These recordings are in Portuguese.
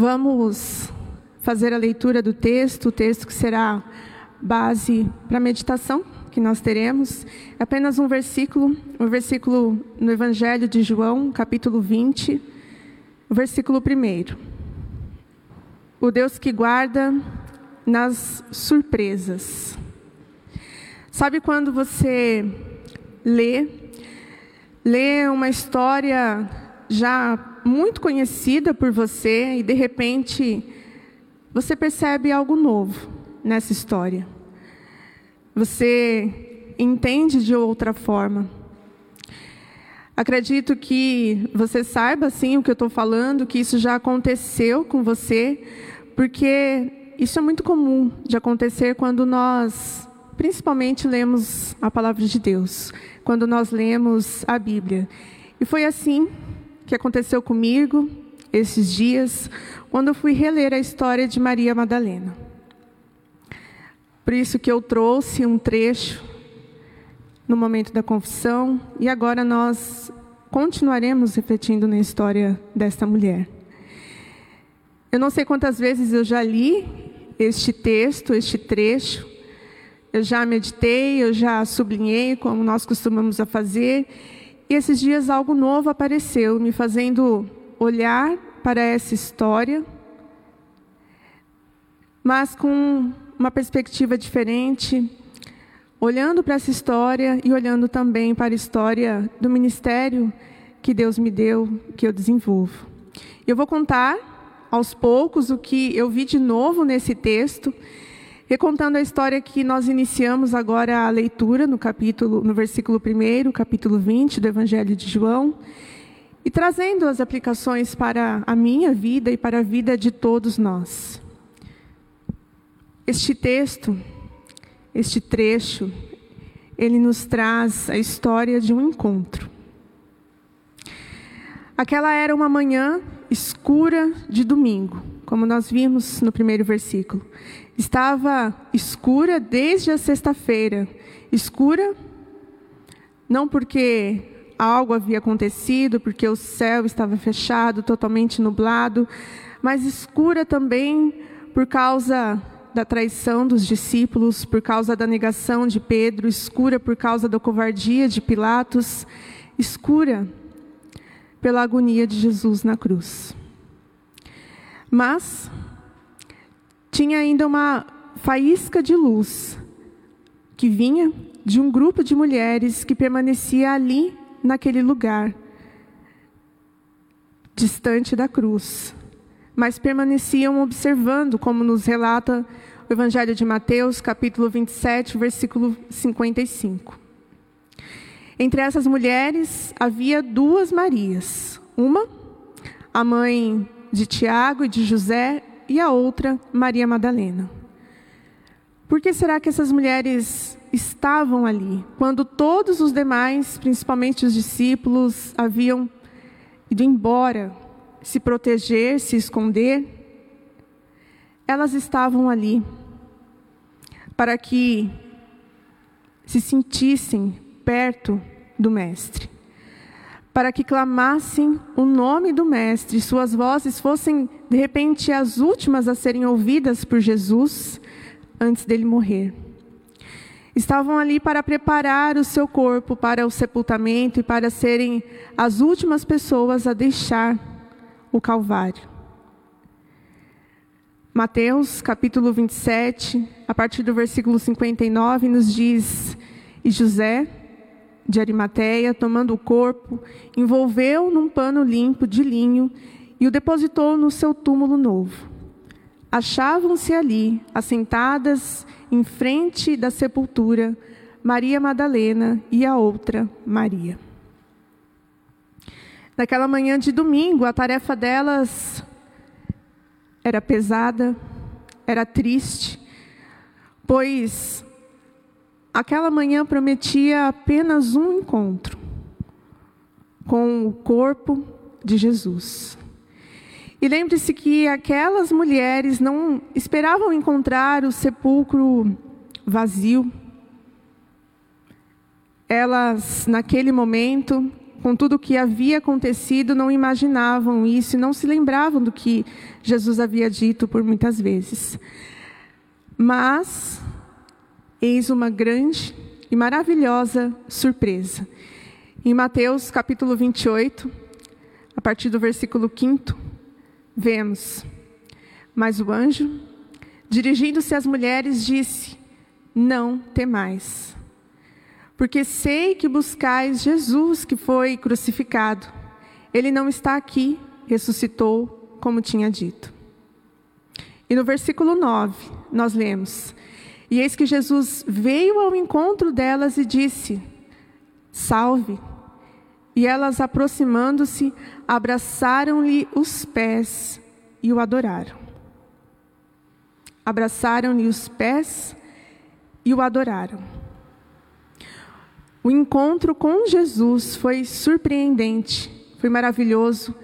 Vamos fazer a leitura do texto, o texto que será base para a meditação que nós teremos. É apenas um versículo, um versículo no Evangelho de João, capítulo 20, o versículo 1. O Deus que guarda nas surpresas. Sabe quando você lê, lê uma história já muito conhecida por você e de repente você percebe algo novo nessa história. Você entende de outra forma. Acredito que você saiba sim o que eu estou falando, que isso já aconteceu com você, porque isso é muito comum de acontecer quando nós, principalmente, lemos a palavra de Deus, quando nós lemos a Bíblia. E foi assim que aconteceu comigo esses dias, quando eu fui reler a história de Maria Madalena. Por isso que eu trouxe um trecho no momento da confissão e agora nós continuaremos refletindo na história desta mulher. Eu não sei quantas vezes eu já li este texto, este trecho, eu já meditei, eu já sublinhei, como nós costumamos a fazer, e esses dias algo novo apareceu, me fazendo olhar para essa história, mas com uma perspectiva diferente, olhando para essa história e olhando também para a história do ministério que Deus me deu, que eu desenvolvo. Eu vou contar aos poucos o que eu vi de novo nesse texto, recontando a história que nós iniciamos agora a leitura no capítulo, no versículo 1, capítulo 20 do Evangelho de João, e trazendo as aplicações para a minha vida e para a vida de todos nós. Este texto, este trecho, ele nos traz a história de um encontro. Aquela era uma manhã escura de domingo, como nós vimos no primeiro versículo. Estava escura desde a sexta-feira. Escura não porque algo havia acontecido, porque o céu estava fechado, totalmente nublado, mas escura também por causa da traição dos discípulos, por causa da negação de Pedro, escura por causa da covardia de Pilatos, escura pela agonia de Jesus na cruz. Mas tinha ainda uma faísca de luz que vinha de um grupo de mulheres que permanecia ali naquele lugar, distante da cruz, mas permaneciam observando, como nos relata o Evangelho de Mateus, capítulo 27, versículo 55. Entre essas mulheres havia duas Marias, uma, a mãe de Tiago e de José, e a outra, Maria Madalena. Por que será que essas mulheres estavam ali, quando todos os demais, principalmente os discípulos, haviam ido embora se proteger, se esconder, elas estavam ali para que se sentissem perto do Mestre, para que clamassem o nome do Mestre, suas vozes fossem de repente as últimas a serem ouvidas por Jesus antes dele morrer. Estavam ali para preparar o seu corpo para o sepultamento e para serem as últimas pessoas a deixar o Calvário. Mateus capítulo 27, a partir do versículo 59, nos diz: E José de Arimateia, tomando o corpo, envolveu num pano limpo de linho e o depositou no seu túmulo novo. Achavam-se ali, assentadas em frente da sepultura, Maria Madalena e a outra Maria. Naquela manhã de domingo, a tarefa delas era pesada, era triste, pois aquela manhã prometia apenas um encontro com o corpo de Jesus. E lembre-se que aquelas mulheres não esperavam encontrar o sepulcro vazio. Elas, naquele momento, com tudo o que havia acontecido, não imaginavam isso e não se lembravam do que Jesus havia dito por muitas vezes. Mas, eis uma grande e maravilhosa surpresa. Em Mateus capítulo 28, a partir do versículo 5, vemos: Mas o anjo, dirigindo-se às mulheres, disse: Não temais porque sei que buscais Jesus que foi crucificado. Ele não está aqui, ressuscitou, como tinha dito. E no versículo 9, nós lemos: E eis que Jesus veio ao encontro delas e disse: Salve. E elas, aproximando-se, abraçaram-lhe os pés e o adoraram. Abraçaram-lhe os pés e o adoraram. O encontro com Jesus foi surpreendente, foi maravilhoso,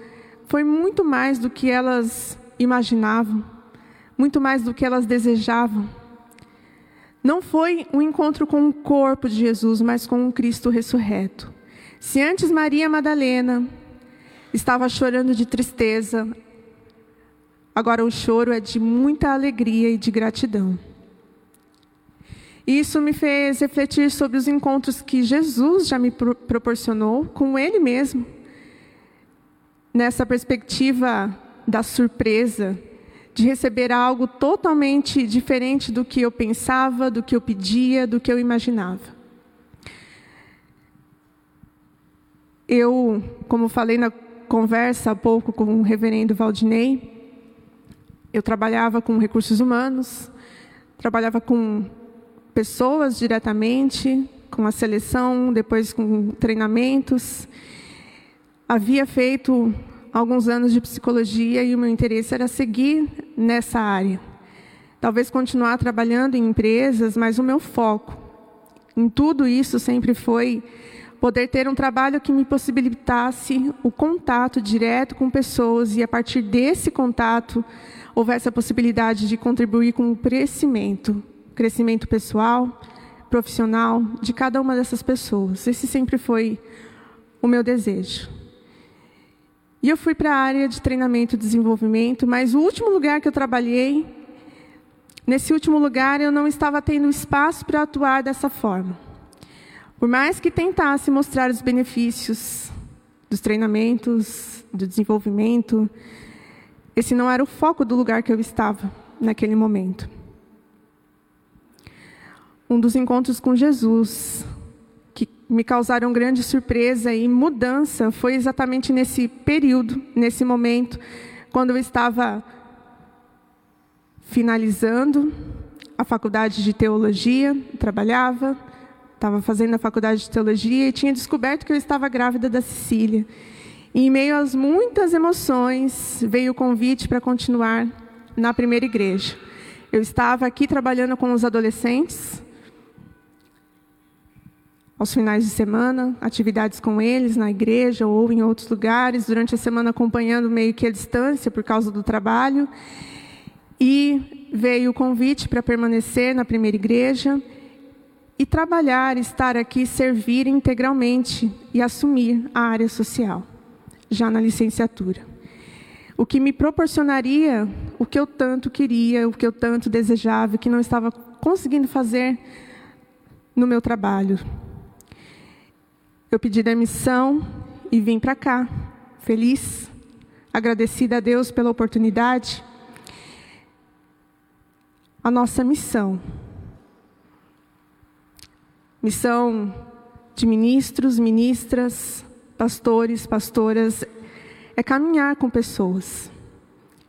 foi muito mais do que elas imaginavam, muito mais do que elas desejavam. Não foi um encontro com o corpo de Jesus, mas com o Cristo ressurreto. Se antes Maria Madalena estava chorando de tristeza, agora o choro é de muita alegria e de gratidão. Isso me fez refletir sobre os encontros que Jesus já me proporcionou com Ele mesmo. Nessa perspectiva da surpresa, de receber algo totalmente diferente do que eu pensava, do que eu pedia, do que eu imaginava. Eu, como falei na conversa há pouco com o reverendo Valdinei, eu trabalhava com recursos humanos, trabalhava com pessoas diretamente, com a seleção, depois com treinamentos. Havia feito alguns anos de psicologia e o meu interesse era seguir nessa área. Talvez continuar trabalhando em empresas, mas o meu foco em tudo isso sempre foi poder ter um trabalho que me possibilitasse o contato direto com pessoas e a partir desse contato houvesse a possibilidade de contribuir com o crescimento crescimento pessoal, profissional de cada uma dessas pessoas. Esse sempre foi o meu desejo. E eu fui para a área de treinamento e desenvolvimento, mas o último lugar que eu trabalhei, nesse último lugar eu não estava tendo espaço para atuar dessa forma. Por mais que tentasse mostrar os benefícios dos treinamentos, do desenvolvimento, esse não era o foco do lugar que eu estava naquele momento um dos encontros com Jesus me causaram grande surpresa e mudança foi exatamente nesse período, nesse momento, quando eu estava finalizando a faculdade de teologia, trabalhava, estava fazendo a faculdade de teologia e tinha descoberto que eu estava grávida da Cecília. E em meio às muitas emoções, veio o convite para continuar na primeira igreja. Eu estava aqui trabalhando com os adolescentes, aos finais de semana, atividades com eles na igreja ou em outros lugares, durante a semana acompanhando meio que a distância por causa do trabalho. E veio o convite para permanecer na primeira igreja e trabalhar, estar aqui, servir integralmente e assumir a área social, já na licenciatura. O que me proporcionaria o que eu tanto queria, o que eu tanto desejava, que não estava conseguindo fazer no meu trabalho, eu pedi demissão e vim para cá, feliz, agradecida a Deus pela oportunidade. A nossa missão, missão de ministros, ministras, pastores, pastoras, é caminhar com pessoas,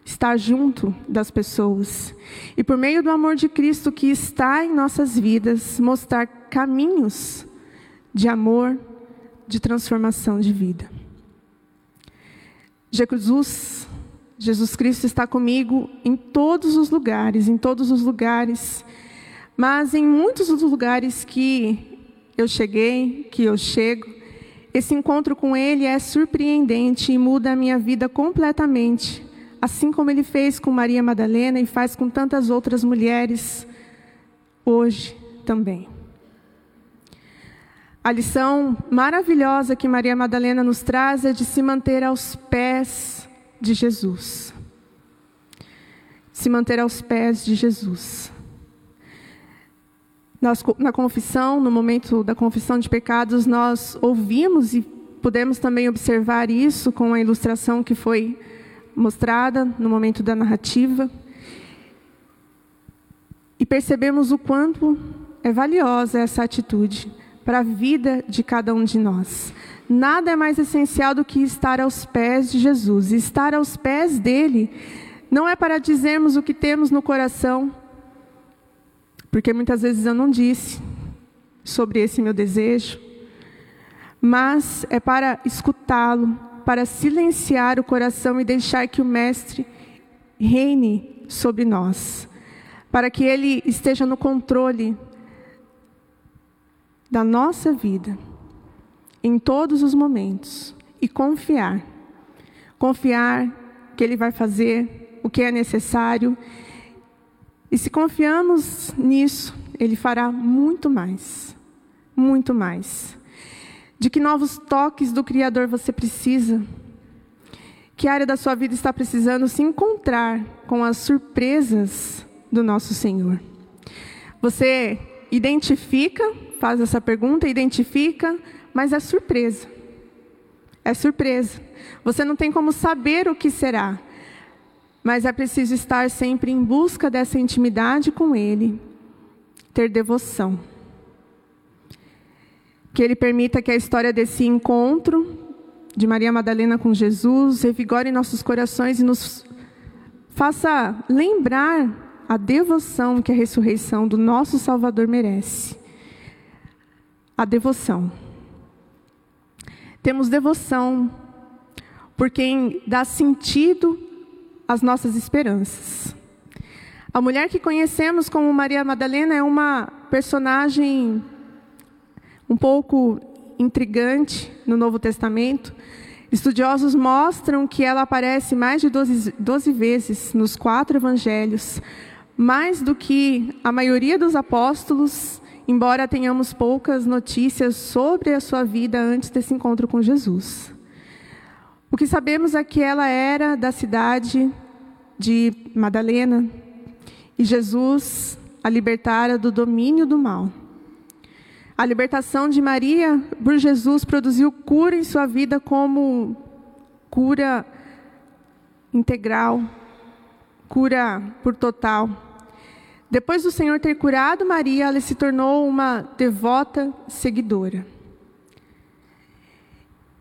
estar junto das pessoas e, por meio do amor de Cristo que está em nossas vidas, mostrar caminhos de amor, de transformação de vida. Jesus, Jesus Cristo está comigo em todos os lugares, em todos os lugares, mas em muitos dos lugares que eu cheguei, que eu chego, esse encontro com Ele é surpreendente e muda a minha vida completamente, assim como Ele fez com Maria Madalena e faz com tantas outras mulheres hoje também. A lição maravilhosa que Maria Madalena nos traz é de se manter aos pés de Jesus. Se manter aos pés de Jesus. Nós, na confissão, no momento da confissão de pecados, nós ouvimos e pudemos também observar isso com a ilustração que foi mostrada no momento da narrativa. E percebemos o quanto é valiosa essa atitude para a vida de cada um de nós. Nada é mais essencial do que estar aos pés de Jesus. estar aos pés dele não é para dizermos o que temos no coração, porque muitas vezes eu não disse sobre esse meu desejo, mas é para escutá-lo, para silenciar o coração e deixar que o Mestre reine sobre nós, para que ele esteja no controle da nossa vida, em todos os momentos, e confiar. Confiar que Ele vai fazer o que é necessário. E se confiamos nisso, Ele fará muito mais. Muito mais. De que novos toques do Criador você precisa? Que área da sua vida está precisando se encontrar com as surpresas do nosso Senhor? Você identifica faz essa pergunta, identifica, mas é surpresa. É surpresa. Você não tem como saber o que será, mas é preciso estar sempre em busca dessa intimidade com Ele, ter devoção. Que Ele permita que a história desse encontro de Maria Madalena com Jesus revigore nossos corações e nos faça lembrar a devoção que a ressurreição do nosso Salvador merece a devoção. Temos devoção por quem dá sentido às nossas esperanças. A mulher que conhecemos como Maria Madalena é uma personagem um pouco intrigante no Novo Testamento. Estudiosos mostram que ela aparece mais de 12, 12 vezes nos quatro evangelhos, mais do que a maioria dos apóstolos embora tenhamos poucas notícias sobre a sua vida antes desse encontro com Jesus. O que sabemos é que ela era da cidade de Madalena e Jesus a libertara do domínio do mal. A libertação de Maria por Jesus produziu cura em sua vida como cura integral, cura por total. Depois do Senhor ter curado Maria, ela se tornou uma devota seguidora.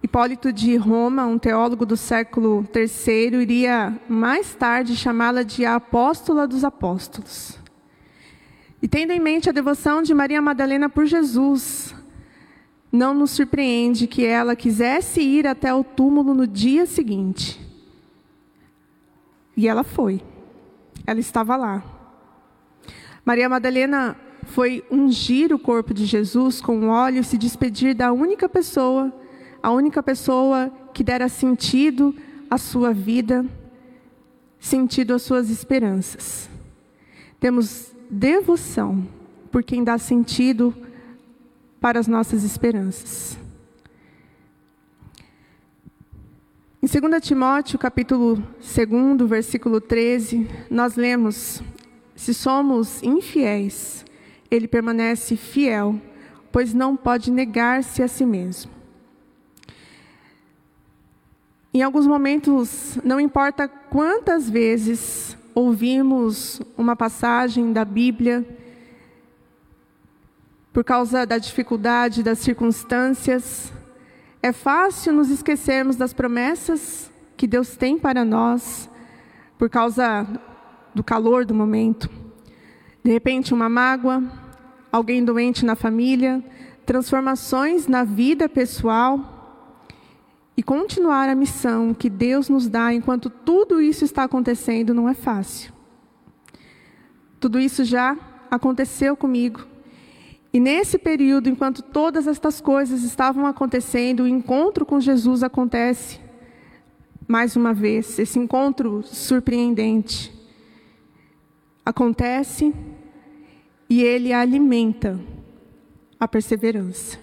Hipólito de Roma, um teólogo do século III, iria mais tarde chamá-la de a apóstola dos apóstolos. E tendo em mente a devoção de Maria Madalena por Jesus, não nos surpreende que ela quisesse ir até o túmulo no dia seguinte. E ela foi. Ela estava lá. Maria Madalena foi ungir o corpo de Jesus com óleo e se despedir da única pessoa, a única pessoa que dera sentido à sua vida, sentido às suas esperanças. Temos devoção por quem dá sentido para as nossas esperanças. Em 2 Timóteo, capítulo 2, versículo 13, nós lemos: se somos infiéis, ele permanece fiel, pois não pode negar-se a si mesmo. Em alguns momentos, não importa quantas vezes ouvimos uma passagem da Bíblia, por causa da dificuldade das circunstâncias, é fácil nos esquecermos das promessas que Deus tem para nós, por causa do calor do momento. De repente, uma mágoa, alguém doente na família, transformações na vida pessoal e continuar a missão que Deus nos dá enquanto tudo isso está acontecendo não é fácil. Tudo isso já aconteceu comigo. E nesse período, enquanto todas estas coisas estavam acontecendo, o encontro com Jesus acontece mais uma vez, esse encontro surpreendente acontece e ele alimenta a perseverança.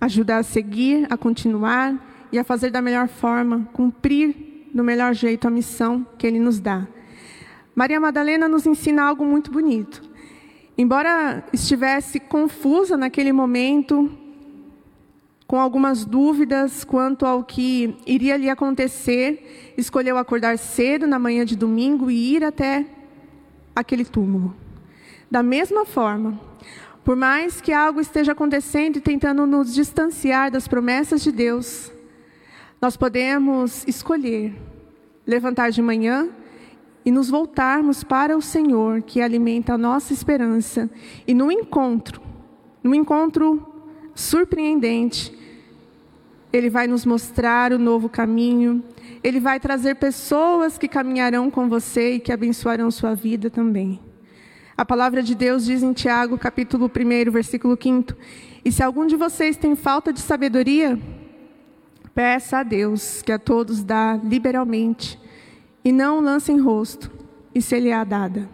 ajudar a seguir, a continuar e a fazer da melhor forma, cumprir do melhor jeito a missão que Ele nos dá. Maria Madalena nos ensina algo muito bonito. Embora estivesse confusa naquele momento, com algumas dúvidas quanto ao que iria lhe acontecer, escolheu acordar cedo na manhã de domingo e ir até aquele túmulo. Da mesma forma, por mais que algo esteja acontecendo e tentando nos distanciar das promessas de Deus, nós podemos escolher levantar de manhã e nos voltarmos para o Senhor, que alimenta a nossa esperança, e no encontro, no encontro surpreendente, Ele vai nos mostrar o novo caminho, Ele vai trazer pessoas que caminharão com você e que abençoarão sua vida também. A palavra de Deus diz em Tiago, capítulo 1, versículo 5: E se algum de vocês tem falta de sabedoria, peça a Deus, que a todos dá liberalmente, e não lance em rosto, e se lhe há dada.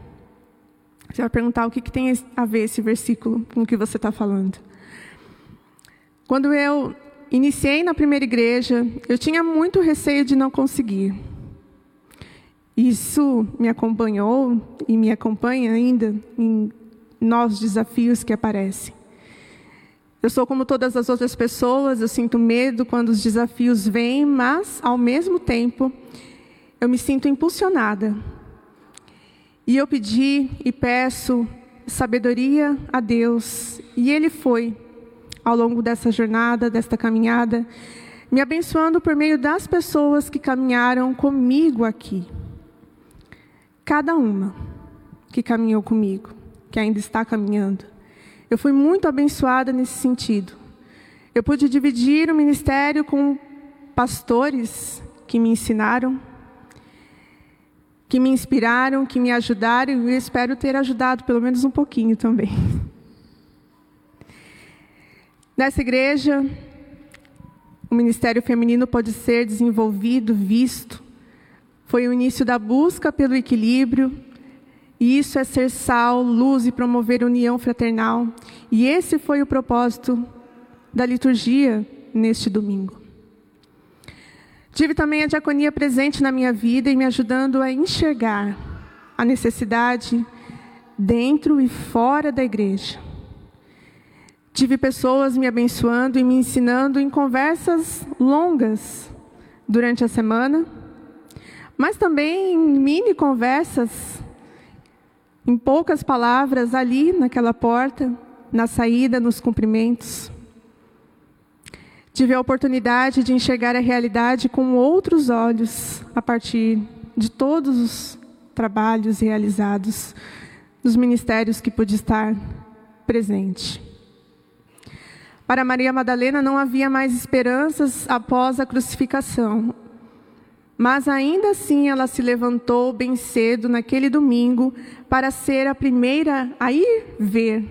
Você vai perguntar o que, que tem a ver esse versículo com o que você está falando. Quando eu iniciei na primeira igreja, eu tinha muito receio de não conseguir. Isso me acompanhou e me acompanha ainda em novos desafios que aparecem. Eu sou como todas as outras pessoas, eu sinto medo quando os desafios vêm, mas, ao mesmo tempo, eu me sinto impulsionada. E eu pedi e peço sabedoria a Deus, e Ele foi, ao longo dessa jornada, desta caminhada, me abençoando por meio das pessoas que caminharam comigo aqui cada uma que caminhou comigo, que ainda está caminhando. Eu fui muito abençoada nesse sentido. Eu pude dividir o ministério com pastores que me ensinaram, que me inspiraram, que me ajudaram, e eu espero ter ajudado pelo menos um pouquinho também. Nessa igreja, o ministério feminino pode ser desenvolvido, visto, foi o início da busca pelo equilíbrio. E isso é ser sal, luz e promover união fraternal. E esse foi o propósito da liturgia neste domingo. Tive também a diaconia presente na minha vida e me ajudando a enxergar a necessidade dentro e fora da igreja. Tive pessoas me abençoando e me ensinando em conversas longas durante a semana mas também em mini conversas, em poucas palavras, ali naquela porta, na saída, nos cumprimentos. Tive a oportunidade de enxergar a realidade com outros olhos, a partir de todos os trabalhos realizados nos ministérios que pude estar presente. Para Maria Madalena não havia mais esperanças após a crucificação. Mas ainda assim ela se levantou bem cedo naquele domingo para ser a primeira a ir ver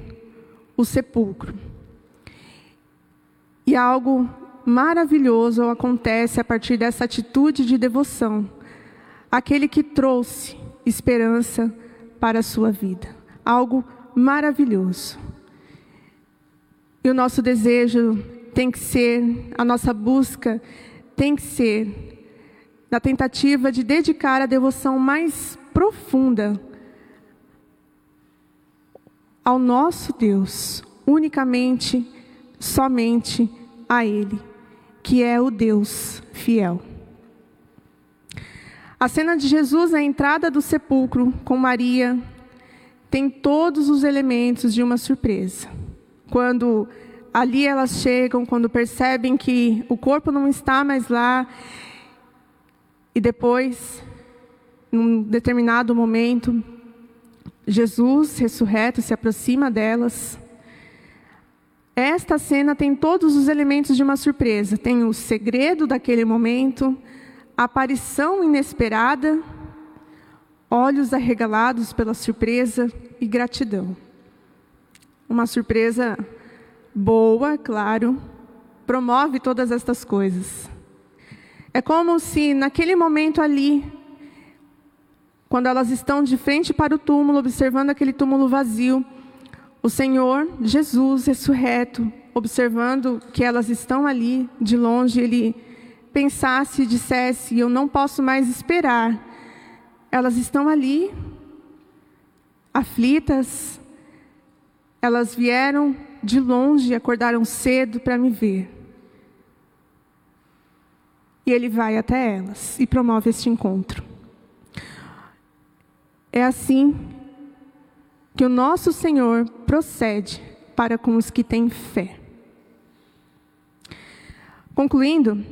o sepulcro. E algo maravilhoso acontece a partir dessa atitude de devoção. Aquele que trouxe esperança para a sua vida. Algo maravilhoso. E o nosso desejo tem que ser, a nossa busca tem que ser na tentativa de dedicar a devoção mais profunda ao nosso Deus, unicamente, somente a Ele, que é o Deus fiel. A cena de Jesus à entrada do sepulcro com Maria tem todos os elementos de uma surpresa. Quando ali elas chegam, quando percebem que o corpo não está mais lá, e depois, num determinado momento, Jesus ressurreto se aproxima delas. Esta cena tem todos os elementos de uma surpresa. Tem o segredo daquele momento, a aparição inesperada, olhos arregalados pela surpresa e gratidão. Uma surpresa boa, claro, promove todas estas coisas. É como se naquele momento ali, quando elas estão de frente para o túmulo, observando aquele túmulo vazio, o Senhor Jesus ressurreto observando que elas estão ali de longe, ele pensasse e dissesse: Eu não posso mais esperar. Elas estão ali, aflitas, elas vieram de longe, acordaram cedo para me ver. E ele vai até elas e promove este encontro. É assim que o nosso Senhor procede para com os que têm fé. Concluindo,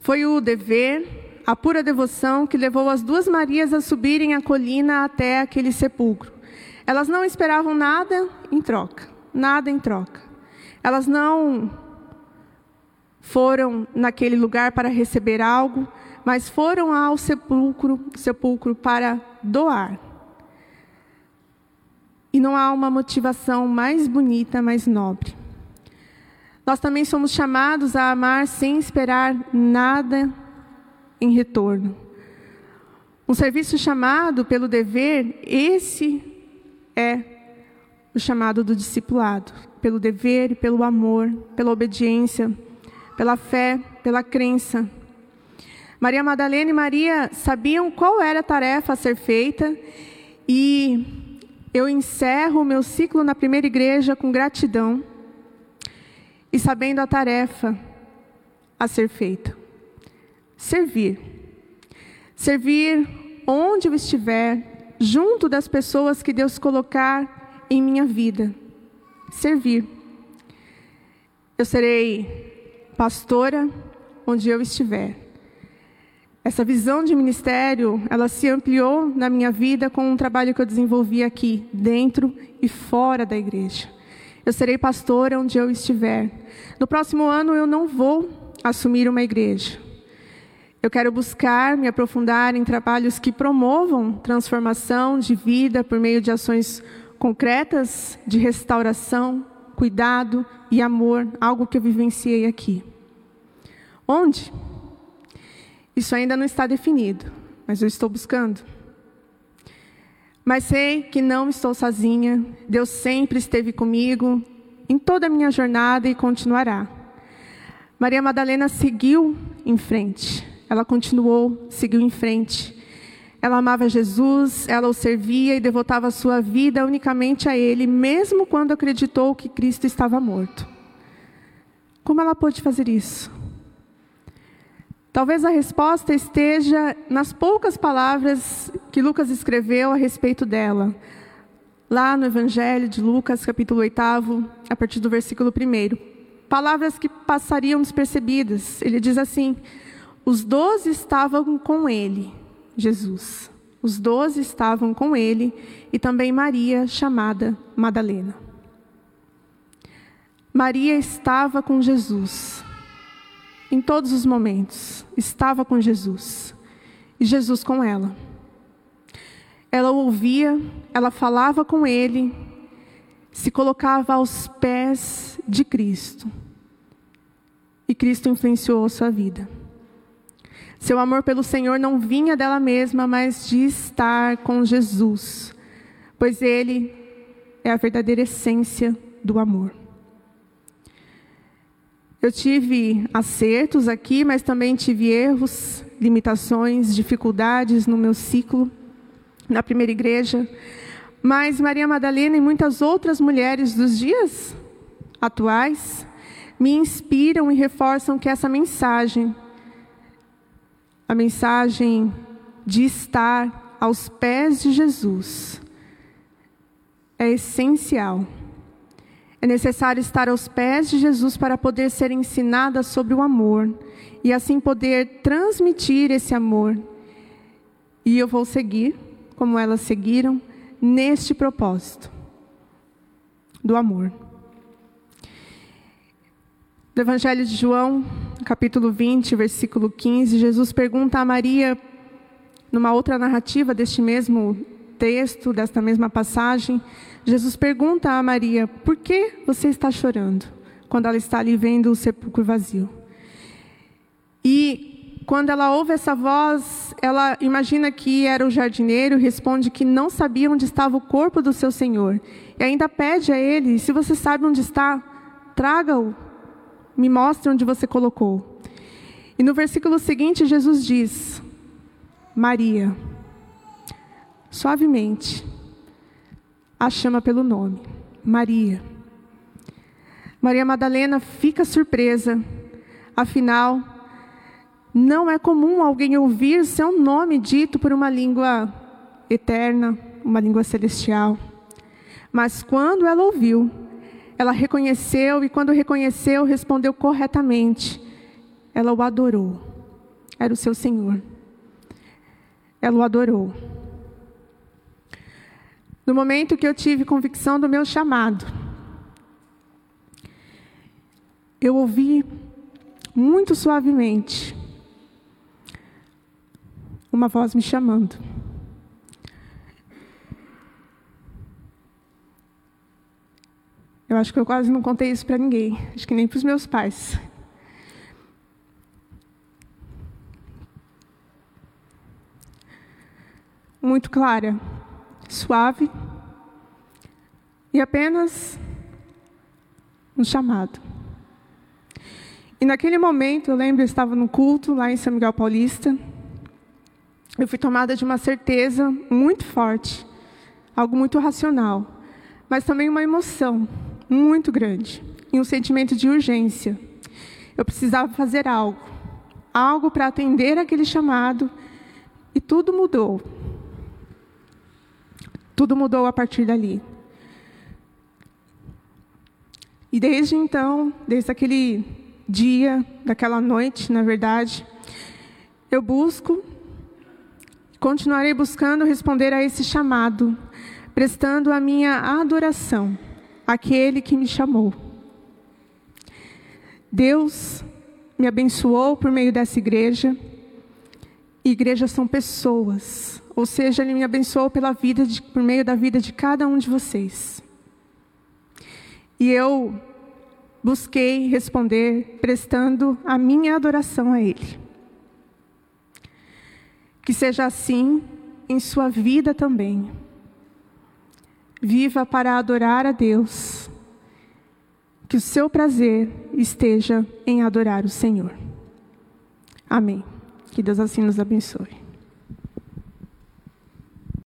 foi o dever, a pura devoção que levou as duas Marias a subirem a colina até aquele sepulcro. Elas não esperavam nada em troca, nada em troca. Elas não foram naquele lugar para receber algo, mas foram ao sepulcro, sepulcro para doar. E não há uma motivação mais bonita, mais nobre. Nós também somos chamados a amar sem esperar nada em retorno. Um serviço chamado pelo dever, esse é o chamado do discipulado, pelo dever e pelo amor, pela obediência, pela fé, pela crença. Maria Madalena e Maria sabiam qual era a tarefa a ser feita e eu encerro o meu ciclo na primeira igreja com gratidão e sabendo a tarefa a ser feita. Servir. Servir onde eu estiver, junto das pessoas que Deus colocar em minha vida. Servir. Eu serei pastora onde eu estiver. Essa visão de ministério, ela se ampliou na minha vida com um trabalho que eu desenvolvi aqui, dentro e fora da igreja. Eu serei pastora onde eu estiver. No próximo ano eu não vou assumir uma igreja. Eu quero buscar me aprofundar em trabalhos que promovam transformação de vida por meio de ações concretas de restauração, cuidado e amor, algo que eu vivenciei aqui. Onde? Isso ainda não está definido, mas eu estou buscando. Mas sei que não estou sozinha, Deus sempre esteve comigo em toda a minha jornada e continuará. Maria Madalena seguiu em frente, ela continuou, seguiu em frente. Ela amava Jesus, ela o servia e devotava sua vida unicamente a Ele, mesmo quando acreditou que Cristo estava morto. Como ela pôde fazer isso? Talvez a resposta esteja nas poucas palavras que Lucas escreveu a respeito dela. Lá no Evangelho de Lucas, capítulo 8, a partir do versículo 1. Palavras que passariam despercebidas. Ele diz assim: Os doze estavam com ele, Jesus. Os doze estavam com ele e também Maria, chamada Madalena. Maria estava com Jesus em todos os momentos, estava com Jesus e Jesus com ela. Ela ouvia, ela falava com ele, se colocava aos pés de Cristo. E Cristo influenciou sua vida. Seu amor pelo Senhor não vinha dela mesma, mas de estar com Jesus, pois Ele é a verdadeira essência do amor. Eu tive acertos aqui, mas também tive erros, limitações, dificuldades no meu ciclo na primeira igreja. Mas Maria Madalena e muitas outras mulheres dos dias atuais me inspiram e reforçam que essa mensagem, a mensagem de estar aos pés de Jesus, é essencial é necessário estar aos pés de Jesus para poder ser ensinada sobre o amor e assim poder transmitir esse amor. E eu vou seguir, como elas seguiram, neste propósito do amor. Do Evangelho de João, capítulo 20, versículo 15, Jesus pergunta a Maria, numa outra narrativa deste mesmo texto, desta mesma passagem, Jesus pergunta a Maria: por que você está chorando? Quando ela está ali vendo o sepulcro vazio. E quando ela ouve essa voz, ela imagina que era o jardineiro e responde que não sabia onde estava o corpo do seu senhor. E ainda pede a ele: se você sabe onde está, traga-o, me mostre onde você colocou. E no versículo seguinte, Jesus diz: Maria, suavemente, a chama pelo nome, Maria. Maria Madalena fica surpresa, afinal, não é comum alguém ouvir seu nome dito por uma língua eterna, uma língua celestial. Mas quando ela ouviu, ela reconheceu e quando reconheceu, respondeu corretamente. Ela o adorou. Era o seu Senhor. Ela o adorou. No momento que eu tive convicção do meu chamado, eu ouvi muito suavemente uma voz me chamando. Eu acho que eu quase não contei isso para ninguém, acho que nem para os meus pais. Muito clara, suave e apenas um chamado. E naquele momento, eu lembro, eu estava no culto lá em São Miguel Paulista. Eu fui tomada de uma certeza muito forte, algo muito racional, mas também uma emoção muito grande e um sentimento de urgência. Eu precisava fazer algo, algo para atender aquele chamado, e tudo mudou. Tudo mudou a partir dali. E desde então, desde aquele dia, daquela noite, na verdade, eu busco, continuarei buscando responder a esse chamado, prestando a minha adoração aquele que me chamou. Deus me abençoou por meio dessa igreja. igrejas são pessoas, ou seja, Ele me abençoou pela vida de, por meio da vida de cada um de vocês. E eu busquei responder prestando a minha adoração a Ele. Que seja assim em sua vida também. Viva para adorar a Deus. Que o seu prazer esteja em adorar o Senhor. Amém. Que Deus assim nos abençoe.